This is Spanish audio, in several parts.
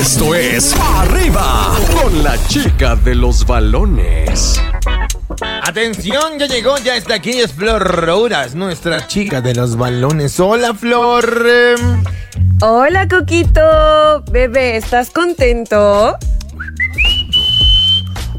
Esto es Arriba con la chica de los balones. Atención, ya llegó, ya está aquí, es Flor Rouras, nuestra chica de los balones. Hola, Flor. Hola, Coquito. Bebé, ¿estás contento?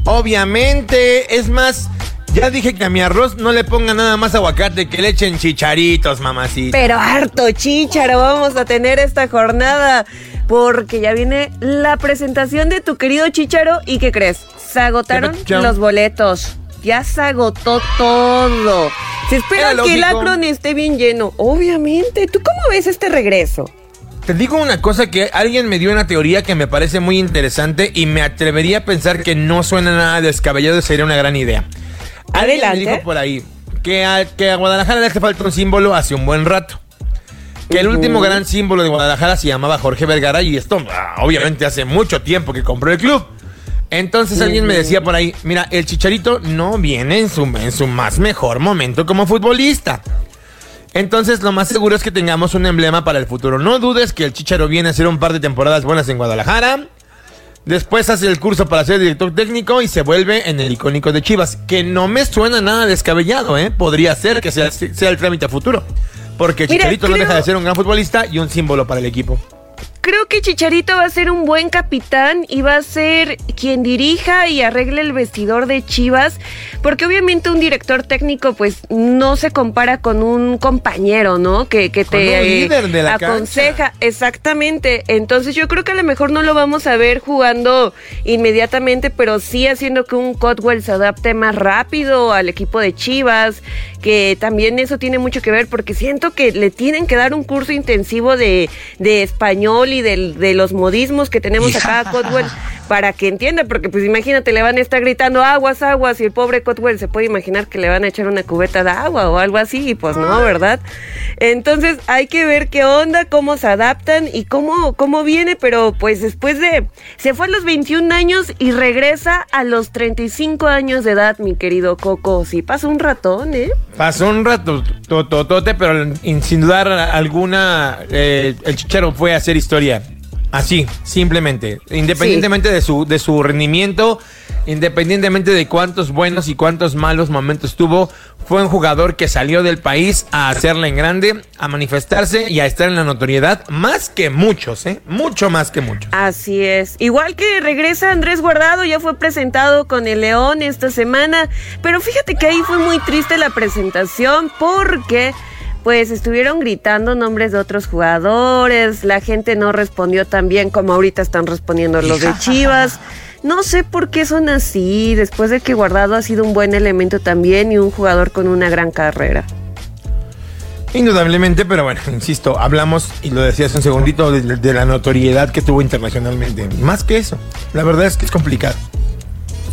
Obviamente, es más, ya dije que a mi arroz no le ponga nada más aguacate, que le echen chicharitos, mamacita. Pero harto chícharo vamos a tener esta jornada. Porque ya viene la presentación de tu querido Chícharo. ¿Y qué crees? Se agotaron los boletos. Ya se agotó todo. Se espera Era que el. Akron esté bien lleno. Obviamente. ¿Tú cómo ves este regreso? Te digo una cosa que alguien me dio una teoría que me parece muy interesante y me atrevería a pensar que no suena nada descabellado y sería una gran idea. Adelante. dijo por ahí que a, que a Guadalajara le hace falta un símbolo hace un buen rato. Que el último gran símbolo de Guadalajara se llamaba Jorge Vergara y esto ah, obviamente hace mucho tiempo que compró el club. Entonces alguien me decía por ahí, mira, el Chicharito no viene en su, en su más mejor momento como futbolista. Entonces lo más seguro es que tengamos un emblema para el futuro. No dudes que el Chicharo viene a hacer un par de temporadas buenas en Guadalajara. Después hace el curso para ser director técnico y se vuelve en el icónico de Chivas. Que no me suena nada descabellado, ¿eh? Podría ser que sea, sea el trámite a futuro. Porque Mira, Chicharito no deja de ser un gran futbolista y un símbolo para el equipo. Creo que Chicharito va a ser un buen capitán y va a ser quien dirija y arregle el vestidor de Chivas, porque obviamente un director técnico pues no se compara con un compañero, ¿no? Que, que Con te un líder de la aconseja. Exactamente. Entonces yo creo que a lo mejor no lo vamos a ver jugando inmediatamente, pero sí haciendo que un Cotwell se adapte más rápido al equipo de Chivas, que también eso tiene mucho que ver porque siento que le tienen que dar un curso intensivo de, de español y del- de los modismos que tenemos acá a Cotwell para que entienda, porque pues imagínate, le van a estar gritando aguas, aguas y el pobre Cotwell se puede imaginar que le van a echar una cubeta de agua o algo así y pues no, ¿verdad? Entonces hay que ver qué onda, cómo se adaptan y cómo, cómo viene, pero pues después de... Se fue a los 21 años y regresa a los 35 años de edad, mi querido Coco. Sí, pasa un ratón, ¿eh? Pasó un rato tototote, pero sin dudar alguna, eh, el Chicharo fue a hacer historia. Así, simplemente. Independientemente de, su, de su rendimiento, independientemente de cuántos buenos y cuántos malos momentos tuvo, fue un jugador que salió del país a hacerla en grande, a manifestarse y a estar en la notoriedad más que muchos, ¿eh? Mucho más que muchos. Así es. Igual que regresa Andrés Guardado, ya fue presentado con el León esta semana. Pero fíjate que ahí fue muy triste la presentación porque pues estuvieron gritando nombres de otros jugadores, la gente no respondió tan bien como ahorita están respondiendo los de Chivas. No sé por qué son así, después de que Guardado ha sido un buen elemento también y un jugador con una gran carrera. Indudablemente, pero bueno, insisto, hablamos, y lo decías un segundito, de, de la notoriedad que tuvo internacionalmente. Más que eso, la verdad es que es complicado.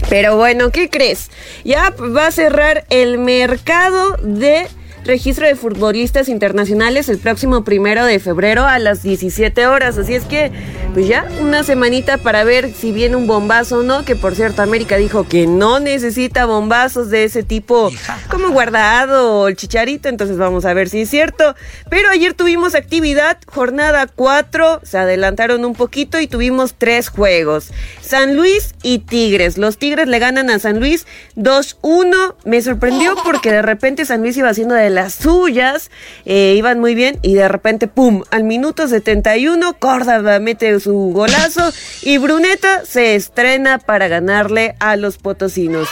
Pero bueno, ¿qué crees? Ya va a cerrar el mercado de registro de futbolistas internacionales el próximo primero de febrero a las 17 horas. Así es que, pues ya, una semanita para ver si viene un bombazo o no. Que por cierto, América dijo que no necesita bombazos de ese tipo como guardado o el chicharito. Entonces vamos a ver si es cierto. Pero ayer tuvimos actividad, jornada 4. Se adelantaron un poquito y tuvimos tres juegos. San Luis y Tigres. Los Tigres le ganan a San Luis 2-1. Me sorprendió porque de repente San Luis iba haciendo de las suyas. eh, iban muy bien y de repente, ¡pum! Al minuto 71, Córdoba mete su golazo y Bruneta se estrena para ganarle a los potosinos.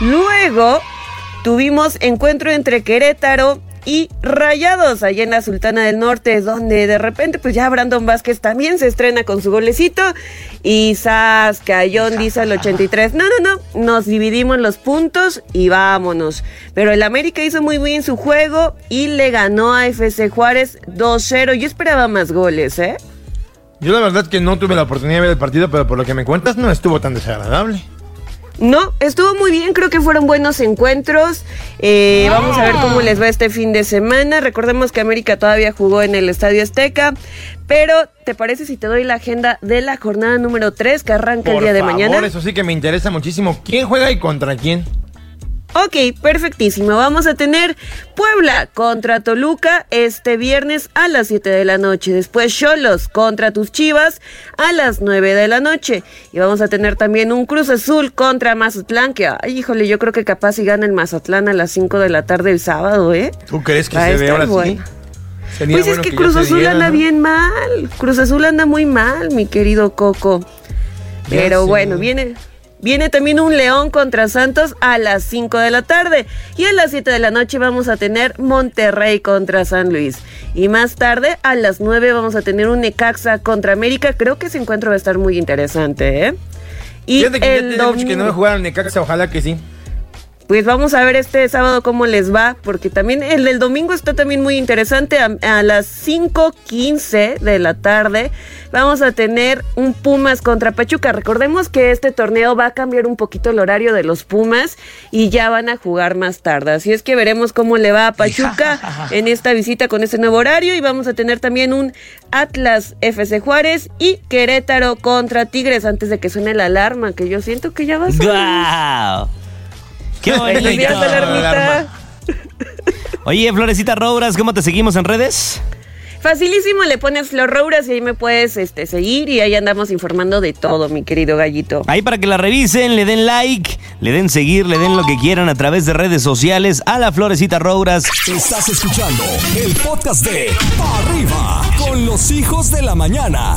Luego tuvimos encuentro entre Querétaro y Rayados allá en la Sultana del Norte, donde de repente pues ya Brandon Vázquez también se estrena con su golecito y Sas Cayón dice al 83, no, no, no, nos dividimos los puntos y vámonos. Pero el América hizo muy bien su juego y le ganó a FC Juárez 2-0. Yo esperaba más goles, ¿eh? Yo la verdad que no tuve la oportunidad de ver el partido, pero por lo que me cuentas no estuvo tan desagradable. No, estuvo muy bien, creo que fueron buenos encuentros. Eh, Vamos a ver cómo les va este fin de semana. Recordemos que América todavía jugó en el Estadio Azteca. Pero, ¿te parece si te doy la agenda de la jornada número 3 que arranca Por el día de favor, mañana? Eso sí que me interesa muchísimo. ¿Quién juega y contra quién? Ok, perfectísimo. Vamos a tener Puebla contra Toluca este viernes a las 7 de la noche. Después Cholos contra tus Chivas a las 9 de la noche. Y vamos a tener también un Cruz Azul contra Mazatlán, que, ay, híjole, yo creo que capaz si gana el Mazatlán a las 5 de la tarde el sábado, ¿eh? ¿Tú crees que Va se ve ahora sí? Sería Pues es que Cruz Azul diera, anda ¿no? bien mal. Cruz Azul anda muy mal, mi querido Coco. Pero bueno, viene. Viene también un León contra Santos a las 5 de la tarde. Y a las 7 de la noche vamos a tener Monterrey contra San Luis. Y más tarde, a las 9, vamos a tener un Necaxa contra América. Creo que ese encuentro va a estar muy interesante, ¿eh? Y Fíjate que ya el tiene mucho que no me domingo- jugaron Necaxa, ojalá que sí. Pues vamos a ver este sábado cómo les va, porque también el del domingo está también muy interesante. A, a las 5.15 de la tarde vamos a tener un Pumas contra Pachuca. Recordemos que este torneo va a cambiar un poquito el horario de los Pumas y ya van a jugar más tarde. Así es que veremos cómo le va a Pachuca en esta visita con este nuevo horario. Y vamos a tener también un Atlas FC Juárez y Querétaro contra Tigres antes de que suene la alarma, que yo siento que ya va a sonar. ¡Guau! ¡Qué bonito! alarmita. Oye, Florecita Robras, ¿cómo te seguimos en redes? Facilísimo, le pones Flor Rouras y ahí me puedes este, seguir y ahí andamos informando de todo, mi querido gallito. Ahí para que la revisen, le den like, le den seguir, le den lo que quieran a través de redes sociales a la Florecita Robras. Estás escuchando el podcast de Pa' Arriba con los hijos de la mañana.